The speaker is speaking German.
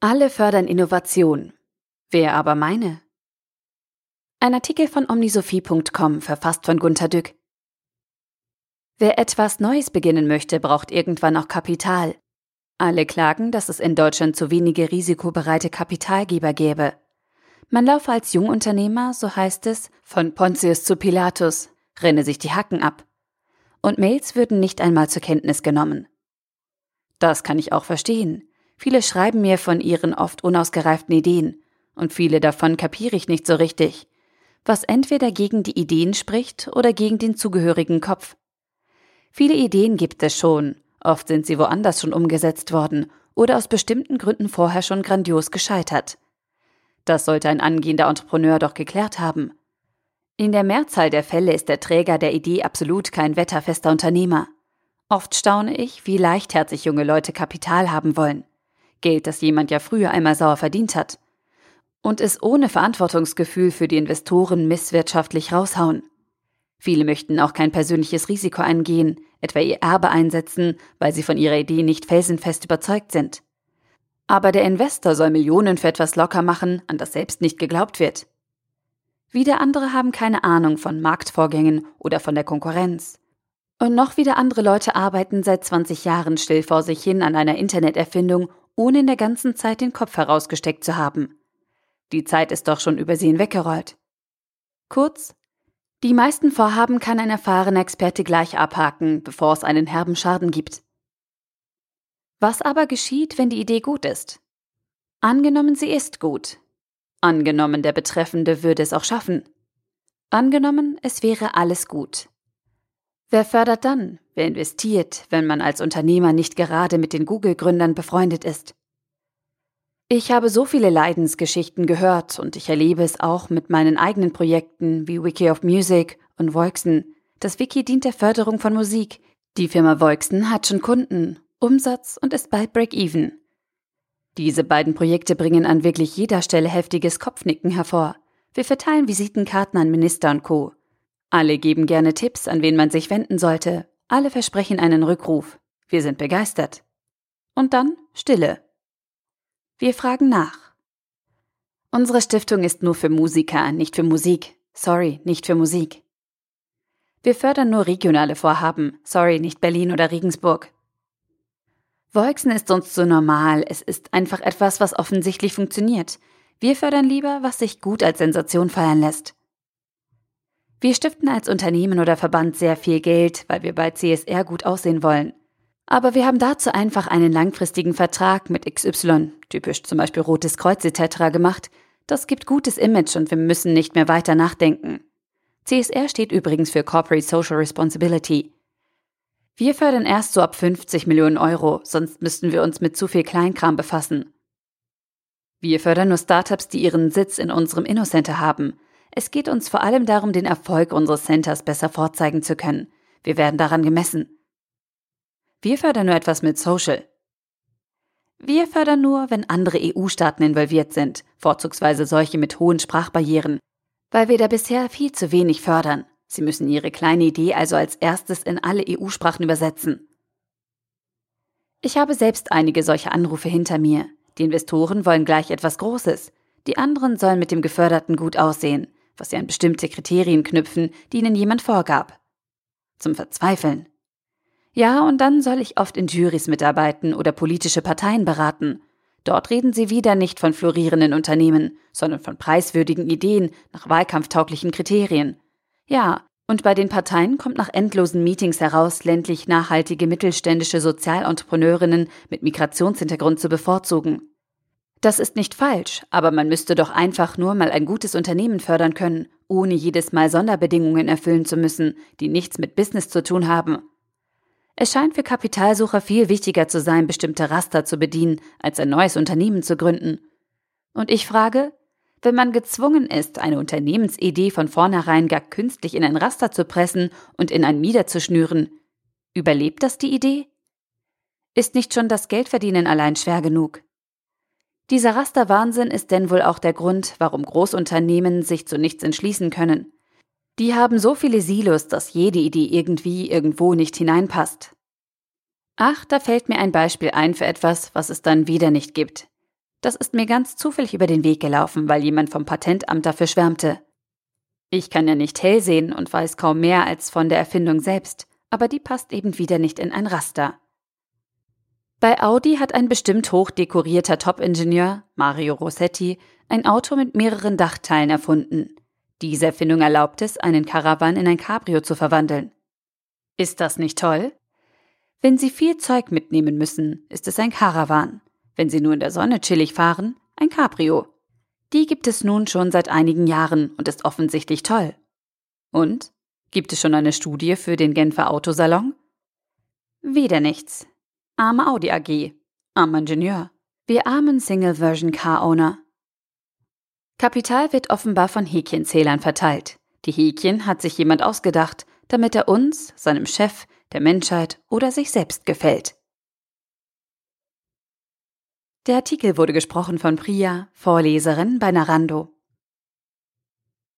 Alle fördern Innovation. Wer aber meine? Ein Artikel von omnisophie.com, verfasst von Gunter Dück. Wer etwas Neues beginnen möchte, braucht irgendwann auch Kapital. Alle klagen, dass es in Deutschland zu wenige risikobereite Kapitalgeber gäbe. Man laufe als Jungunternehmer, so heißt es, von Pontius zu Pilatus, renne sich die Hacken ab. Und Mails würden nicht einmal zur Kenntnis genommen. Das kann ich auch verstehen. Viele schreiben mir von ihren oft unausgereiften Ideen, und viele davon kapiere ich nicht so richtig, was entweder gegen die Ideen spricht oder gegen den zugehörigen Kopf. Viele Ideen gibt es schon, oft sind sie woanders schon umgesetzt worden oder aus bestimmten Gründen vorher schon grandios gescheitert. Das sollte ein angehender Entrepreneur doch geklärt haben. In der Mehrzahl der Fälle ist der Träger der Idee absolut kein wetterfester Unternehmer. Oft staune ich, wie leichtherzig junge Leute Kapital haben wollen. Geld, das jemand ja früher einmal sauer verdient hat. Und es ohne Verantwortungsgefühl für die Investoren misswirtschaftlich raushauen. Viele möchten auch kein persönliches Risiko eingehen, etwa ihr Erbe einsetzen, weil sie von ihrer Idee nicht felsenfest überzeugt sind. Aber der Investor soll Millionen für etwas locker machen, an das selbst nicht geglaubt wird. Wieder andere haben keine Ahnung von Marktvorgängen oder von der Konkurrenz. Und noch wieder andere Leute arbeiten seit 20 Jahren still vor sich hin an einer Interneterfindung, ohne in der ganzen Zeit den Kopf herausgesteckt zu haben. Die Zeit ist doch schon übersehen weggerollt. Kurz, die meisten Vorhaben kann ein erfahrener Experte gleich abhaken, bevor es einen herben Schaden gibt. Was aber geschieht, wenn die Idee gut ist? Angenommen, sie ist gut, Angenommen, der Betreffende würde es auch schaffen. Angenommen, es wäre alles gut. Wer fördert dann? Wer investiert, wenn man als Unternehmer nicht gerade mit den Google-Gründern befreundet ist? Ich habe so viele Leidensgeschichten gehört und ich erlebe es auch mit meinen eigenen Projekten wie Wiki of Music und Voixen. Das Wiki dient der Förderung von Musik. Die Firma Voixen hat schon Kunden, Umsatz und ist bald Break-Even. Diese beiden Projekte bringen an wirklich jeder Stelle heftiges Kopfnicken hervor. Wir verteilen Visitenkarten an Minister und Co. Alle geben gerne Tipps, an wen man sich wenden sollte. Alle versprechen einen Rückruf. Wir sind begeistert. Und dann Stille. Wir fragen nach. Unsere Stiftung ist nur für Musiker, nicht für Musik. Sorry, nicht für Musik. Wir fördern nur regionale Vorhaben. Sorry, nicht Berlin oder Regensburg. Wolksen ist uns zu normal, es ist einfach etwas, was offensichtlich funktioniert. Wir fördern lieber, was sich gut als Sensation feiern lässt. Wir stiften als Unternehmen oder Verband sehr viel Geld, weil wir bei CSR gut aussehen wollen. Aber wir haben dazu einfach einen langfristigen Vertrag mit XY, typisch zum Beispiel Rotes Kreuz etc. gemacht. Das gibt gutes Image und wir müssen nicht mehr weiter nachdenken. CSR steht übrigens für Corporate Social Responsibility. Wir fördern erst so ab 50 Millionen Euro, sonst müssten wir uns mit zu viel Kleinkram befassen. Wir fördern nur Startups, die ihren Sitz in unserem InnoCenter haben. Es geht uns vor allem darum, den Erfolg unseres Centers besser vorzeigen zu können. Wir werden daran gemessen. Wir fördern nur etwas mit Social. Wir fördern nur, wenn andere EU-Staaten involviert sind, vorzugsweise solche mit hohen Sprachbarrieren, weil wir da bisher viel zu wenig fördern. Sie müssen Ihre kleine Idee also als erstes in alle EU-Sprachen übersetzen. Ich habe selbst einige solche Anrufe hinter mir. Die Investoren wollen gleich etwas Großes. Die anderen sollen mit dem Geförderten gut aussehen, was sie an bestimmte Kriterien knüpfen, die ihnen jemand vorgab. Zum Verzweifeln. Ja, und dann soll ich oft in Jurys mitarbeiten oder politische Parteien beraten. Dort reden sie wieder nicht von florierenden Unternehmen, sondern von preiswürdigen Ideen nach wahlkampftauglichen Kriterien. Ja, und bei den Parteien kommt nach endlosen Meetings heraus, ländlich nachhaltige mittelständische Sozialentrepreneurinnen mit Migrationshintergrund zu bevorzugen. Das ist nicht falsch, aber man müsste doch einfach nur mal ein gutes Unternehmen fördern können, ohne jedes Mal Sonderbedingungen erfüllen zu müssen, die nichts mit Business zu tun haben. Es scheint für Kapitalsucher viel wichtiger zu sein, bestimmte Raster zu bedienen, als ein neues Unternehmen zu gründen. Und ich frage, wenn man gezwungen ist, eine Unternehmensidee von vornherein gar künstlich in ein Raster zu pressen und in ein Mieder zu schnüren, überlebt das die Idee? Ist nicht schon das Geldverdienen allein schwer genug? Dieser Rasterwahnsinn ist denn wohl auch der Grund, warum Großunternehmen sich zu nichts entschließen können. Die haben so viele Silos, dass jede Idee irgendwie irgendwo nicht hineinpasst. Ach, da fällt mir ein Beispiel ein für etwas, was es dann wieder nicht gibt. Das ist mir ganz zufällig über den Weg gelaufen, weil jemand vom Patentamt dafür schwärmte. Ich kann ja nicht hell sehen und weiß kaum mehr als von der Erfindung selbst, aber die passt eben wieder nicht in ein Raster. Bei Audi hat ein bestimmt hoch dekorierter Top-Ingenieur, Mario Rossetti, ein Auto mit mehreren Dachteilen erfunden. Diese Erfindung erlaubt es, einen Caravan in ein Cabrio zu verwandeln. Ist das nicht toll? Wenn Sie viel Zeug mitnehmen müssen, ist es ein Caravan. Wenn Sie nur in der Sonne chillig fahren, ein Cabrio. Die gibt es nun schon seit einigen Jahren und ist offensichtlich toll. Und? Gibt es schon eine Studie für den Genfer Autosalon? Wieder nichts. Arme Audi AG. Armer Ingenieur. Wir armen Single-Version Car-Owner. Kapital wird offenbar von Häkchenzählern verteilt. Die Häkchen hat sich jemand ausgedacht, damit er uns, seinem Chef, der Menschheit oder sich selbst gefällt. Der Artikel wurde gesprochen von Priya, Vorleserin bei Narando.